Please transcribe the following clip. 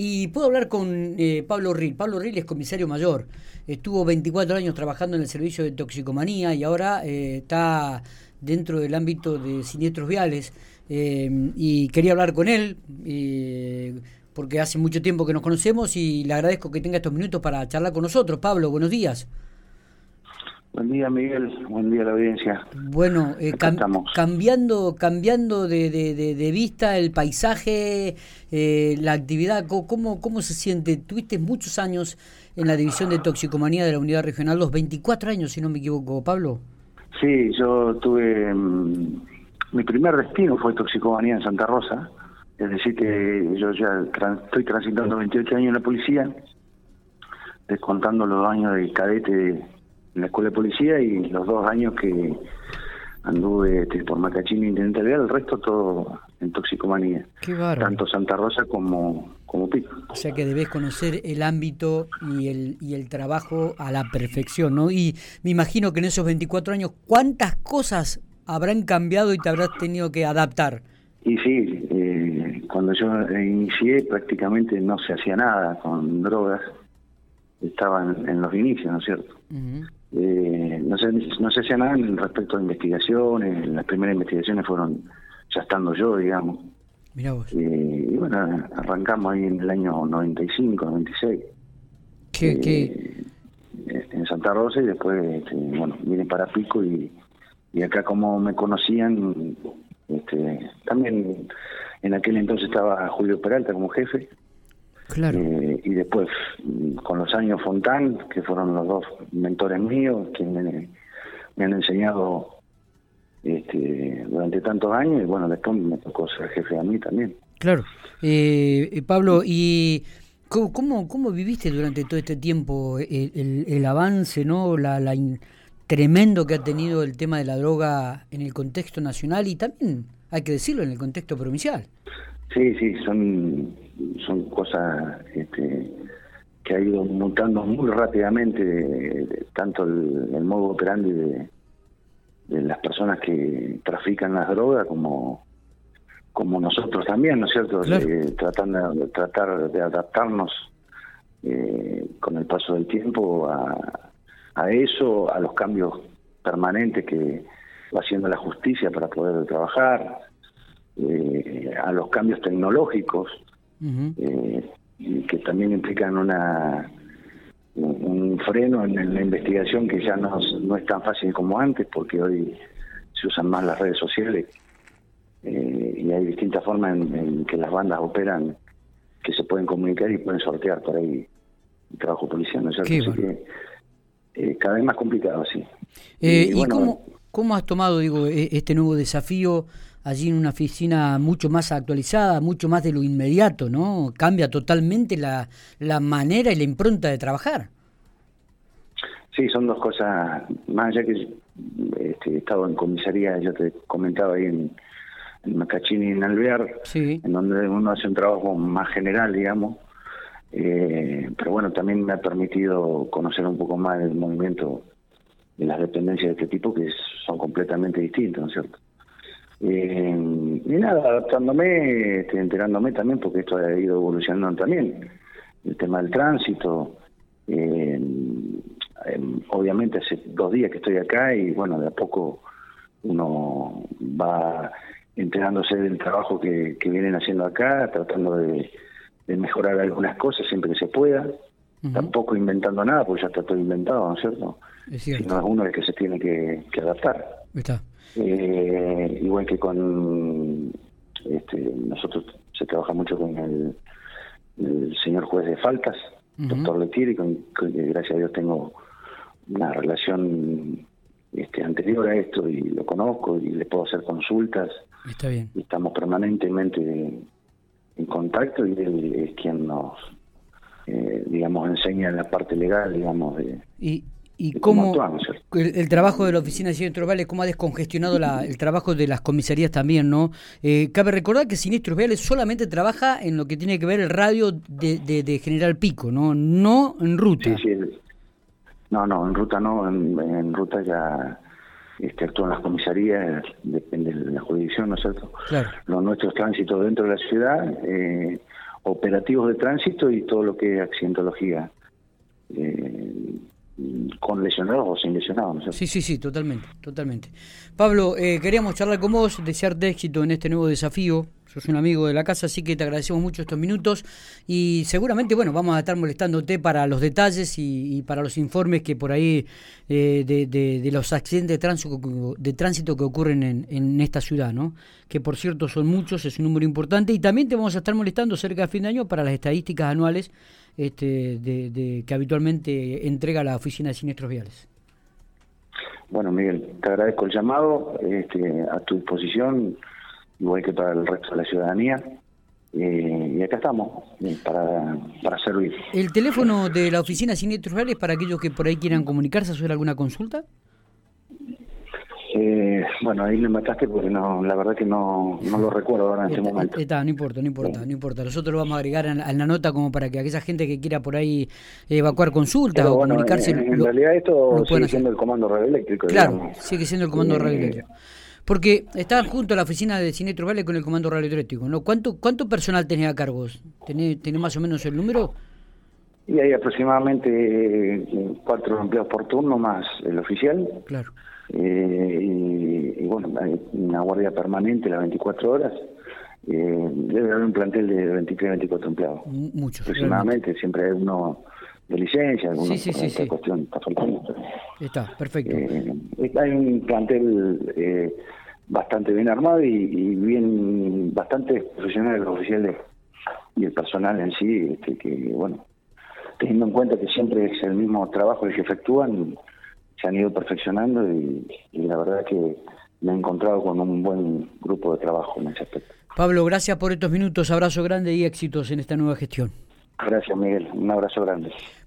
Y puedo hablar con eh, Pablo Ril. Pablo Ril es comisario mayor. Estuvo 24 años trabajando en el servicio de toxicomanía y ahora eh, está dentro del ámbito de siniestros viales. Eh, y quería hablar con él porque hace mucho tiempo que nos conocemos y le agradezco que tenga estos minutos para charlar con nosotros. Pablo, buenos días. Buen día, Miguel. Buen día la audiencia. Bueno, eh, cambiando cambiando de, de, vista el paisaje, eh, la actividad, ¿cómo, ¿cómo se siente? Tuviste muchos años en la división de toxicomanía de la unidad regional, los 24 años, si no me equivoco, Pablo. Sí, yo tuve. Mm, mi primer destino fue toxicomanía en Santa Rosa. Es decir, que yo ya estoy transitando 28 años en la policía, descontando los años de cadete en la escuela de policía y los dos años que anduve este, por Macachín y Intendente el resto todo en toxicomanía. Qué Tanto Santa Rosa como, como Pico. O sea que debes conocer el ámbito y el, y el trabajo a la perfección, ¿no? Y me imagino que en esos 24 años, ¿cuántas cosas habrán cambiado y te habrás tenido que adaptar? Y sí, eh, cuando yo inicié prácticamente no se hacía nada con drogas, estaban en los inicios, ¿no es cierto? Eh, no, se, no se hacía nada respecto a investigaciones, las primeras investigaciones fueron ya estando yo, digamos. Eh, y bueno, arrancamos ahí en el año 95, 96. ¿Qué, eh, qué? En Santa Rosa y después, este, bueno, vine para Pico y, y acá como me conocían, este, también en aquel entonces estaba Julio Peralta como jefe. Claro. Eh, y después, con los años Fontán, que fueron los dos mentores míos, que me, han enseñado este, durante tantos años, y bueno, después me tocó ser jefe a mí también. Claro. Eh, eh, Pablo, ¿y cómo, cómo, viviste durante todo este tiempo el, el, avance, no la, la tremendo que ha tenido el tema de la droga en el contexto nacional y también, hay que decirlo, en el contexto provincial? Sí, sí, son, son cosas este, que ha ido mutando muy rápidamente, tanto el, modo operandi de, de las personas que trafican las drogas como como nosotros también, ¿no es cierto? Eh, tratando de, tratar de adaptarnos eh, con el paso del tiempo a, a eso, a los cambios permanentes que haciendo la justicia para poder trabajar, eh, a los cambios tecnológicos eh, que también implican una un freno en la investigación que ya no, no es tan fácil como antes porque hoy se usan más las redes sociales eh, y hay distintas formas en, que las bandas operan que se pueden comunicar y pueden sortear por ahí el trabajo policial, ¿no es cierto? que, cada vez más complicado, sí. ¿Y, cómo, cómo has tomado, digo, e, este nuevo desafío allí en una oficina mucho más actualizada, mucho más de lo inmediato, ¿no? Cambia totalmente la, la manera y la impronta de trabajar. Sí, son dos cosas, más allá que este, he estado en comisaría, yo te comentaba ahí en, en Macachini y en Alvear, en donde uno hace un trabajo más general, digamos, eh, pero bueno, también me ha permitido conocer un poco más el movimiento de las dependencias de este tipo, que son completamente distintos, ¿no es cierto? Eh, y nada, adaptándome, este, enterándome también, porque esto ha ido evolucionando también. El tema del tránsito. Eh, obviamente hace dos días que estoy acá y bueno, de a poco uno va enterándose del trabajo que, vienen haciendo acá, tratando de, mejorar algunas cosas siempre que se pueda. Tampoco inventando nada, porque ya está todo inventado, ¿no es cierto? Es Sino es uno el que se tiene que, que adaptar. Está. Eh, igual que con este, nosotros se trabaja mucho con el, señor juez de faltas, doctor Letieri, con, que gracias a Dios tengo una relación este, anterior a esto y lo conozco y le puedo hacer consultas. Está bien. Y estamos permanentemente en contacto y él es quien nos, eh, digamos, enseña la parte legal, digamos, de... Y ¿Y cómo, el, trabajo de la Oficina de Siniestros Viales, cómo ha descongestionado la, el trabajo de las comisarías también, ¿no? Eh, cabe recordar que Siniestros Viales solamente trabaja en lo que tiene que ver el radio de, de, General Pico, ¿no? No en ruta. Sí, sí. No, no, en ruta no, en, ruta ya este, actúan las comisarías, depende de la jurisdicción, ¿no es cierto? Claro. Los nuestros tránsitos dentro de la ciudad, eh, operativos de tránsito y todo lo que es accidentología. Eh, con lesionados o sin lesionados. Sí, sí, sí, totalmente, totalmente. Pablo, eh, queríamos charlar con vos, desearte éxito en este nuevo desafío. Sos un amigo de la casa, así que te agradecemos mucho estos minutos y seguramente, bueno, vamos a estar molestándote para los detalles y, para los informes que por ahí eh, de, los accidentes de tránsito, de tránsito que ocurren en, en, esta ciudad, ¿no? Que por cierto son muchos, es un número importante y también te vamos a estar molestando cerca de fin de año para las estadísticas anuales este, de, que habitualmente entrega la Oficina de Siniestros Viales. Bueno, Miguel, te agradezco el llamado, este, a tu disposición, igual que para el resto de la ciudadanía. Eh, y acá estamos, eh, para, para servir. ¿El teléfono de la Oficina de Siniestros Viales para aquellos que por ahí quieran comunicarse sobre alguna consulta? Eh, bueno, ahí me mataste porque no, la verdad que no, no lo recuerdo ahora en este momento. Está, no importa, no importa, no importa. Nosotros lo vamos a agregar en, la nota como para que aquella gente que quiera por ahí evacuar consultas o comunicarse. En, realidad esto sigue siendo el comando radioeléctrico. Claro, sigue siendo el comando eh, radioeléctrico. Porque está junto a la oficina de Sinetro Vale con el comando radioeléctrico, ¿no? ¿Cuánto, cuánto personal tenés a cargo? ¿Tenés, ¿Tenés más o menos el número? Y hay aproximadamente eh, cuatro empleados por turno más el oficial. Claro. Eh, y, bueno, hay una guardia permanente las 24 horas. Eh, debe haber un plantel de 23, 24 empleados. Muchos. Aproximadamente, siempre hay uno de licencia, alguna sí, sí, cuestión está faltando. Está, perfecto. Eh, hay un plantel eh, bastante bien armado y, bien bastante profesional los oficiales y el personal en sí, este, que bueno, teniendo en cuenta que siempre es el mismo trabajo el que efectúan, se han ido perfeccionando y, la verdad que me he encontrado con un buen grupo de trabajo en ese aspecto. Pablo, gracias por estos minutos, abrazo grande y éxitos en esta nueva gestión. Gracias, Miguel, un abrazo grande.